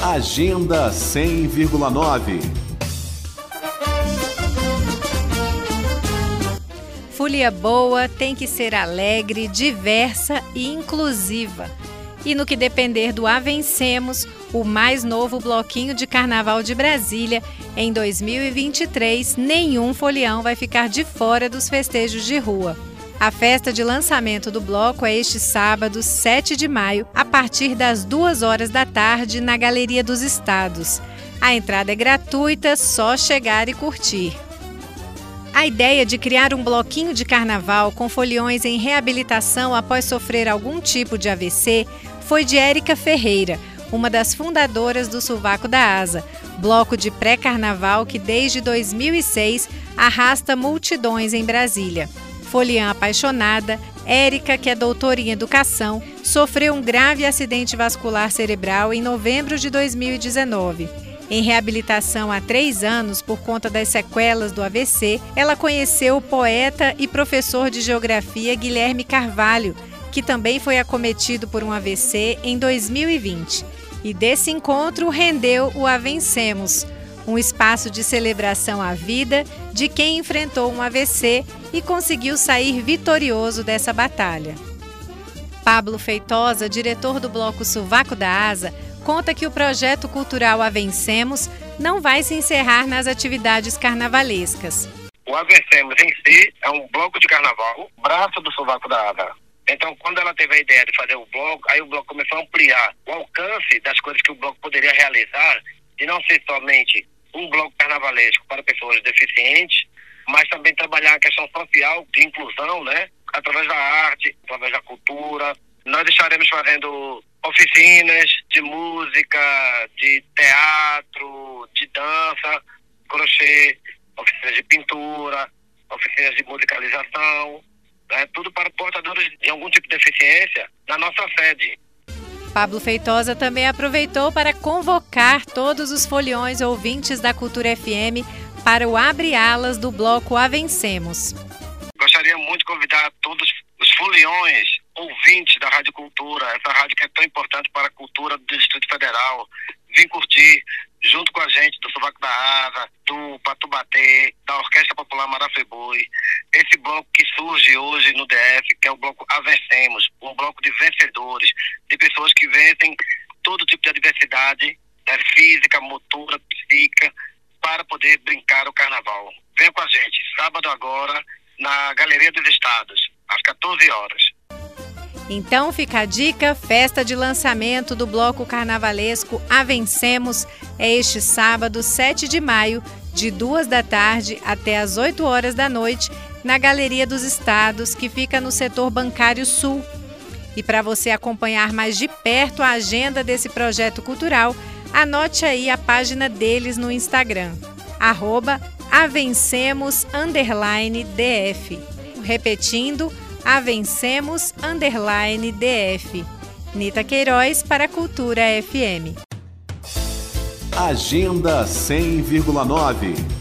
Agenda 100,9 Folia boa tem que ser alegre, diversa e inclusiva. E no que depender do Avencemos, o mais novo bloquinho de carnaval de Brasília, em 2023, nenhum folião vai ficar de fora dos festejos de rua. A festa de lançamento do bloco é este sábado, 7 de maio, a partir das 2 horas da tarde, na Galeria dos Estados. A entrada é gratuita, só chegar e curtir. A ideia de criar um bloquinho de carnaval com foliões em reabilitação após sofrer algum tipo de AVC foi de Érica Ferreira, uma das fundadoras do Sovaco da Asa, bloco de pré-carnaval que desde 2006 arrasta multidões em Brasília. Foliã apaixonada, Érica, que é doutora em educação, sofreu um grave acidente vascular cerebral em novembro de 2019. Em reabilitação há três anos por conta das sequelas do AVC, ela conheceu o poeta e professor de geografia Guilherme Carvalho, que também foi acometido por um AVC em 2020. E desse encontro rendeu o Avencemos, um espaço de celebração à vida de quem enfrentou um AVC e conseguiu sair vitorioso dessa batalha. Pablo Feitosa, diretor do Bloco Suvaco da Asa, conta que o projeto cultural Avencemos não vai se encerrar nas atividades carnavalescas. O Avencemos em si é um bloco de carnaval, braço do Suvaco da Asa. Então, quando ela teve a ideia de fazer o bloco, aí o bloco começou a ampliar o alcance das coisas que o bloco poderia realizar, e não ser somente um bloco carnavalesco para pessoas deficientes, mas também trabalhar a questão social de inclusão, né? Através da arte, através da cultura. Nós estaremos fazendo oficinas de música, de teatro, de dança, crochê, oficinas de pintura, oficinas de musicalização, né? tudo para portadores de algum tipo de deficiência na nossa sede. Pablo Feitosa também aproveitou para convocar todos os foliões ouvintes da Cultura FM para o Abre Alas do bloco Avencemos. Gostaria muito de convidar todos os foliões ouvintes da Rádio Cultura, essa rádio que é tão importante para a cultura do Distrito Federal, vir curtir junto com a gente do Sovaco da Asa, do Patubatê, da Orquestra Popular Marafeboi, esse bloco que surge hoje no DF, que é o bloco Avencemos, um bloco de vencedores, de pessoas que vencem todo tipo de adversidade, né, física, motora, psíquica, para poder brincar o carnaval. Venha com a gente, sábado agora, na Galeria dos Estados, às 14 horas. Então fica a dica: festa de lançamento do bloco carnavalesco Avencemos é este sábado, 7 de maio, de 2 da tarde até as 8 horas da noite, na Galeria dos Estados, que fica no setor bancário sul. E para você acompanhar mais de perto a agenda desse projeto cultural, anote aí a página deles no Instagram, arroba avencemos_df. Repetindo, Avencemos underline DF. Nita Queiroz para a Cultura FM. Agenda 100,9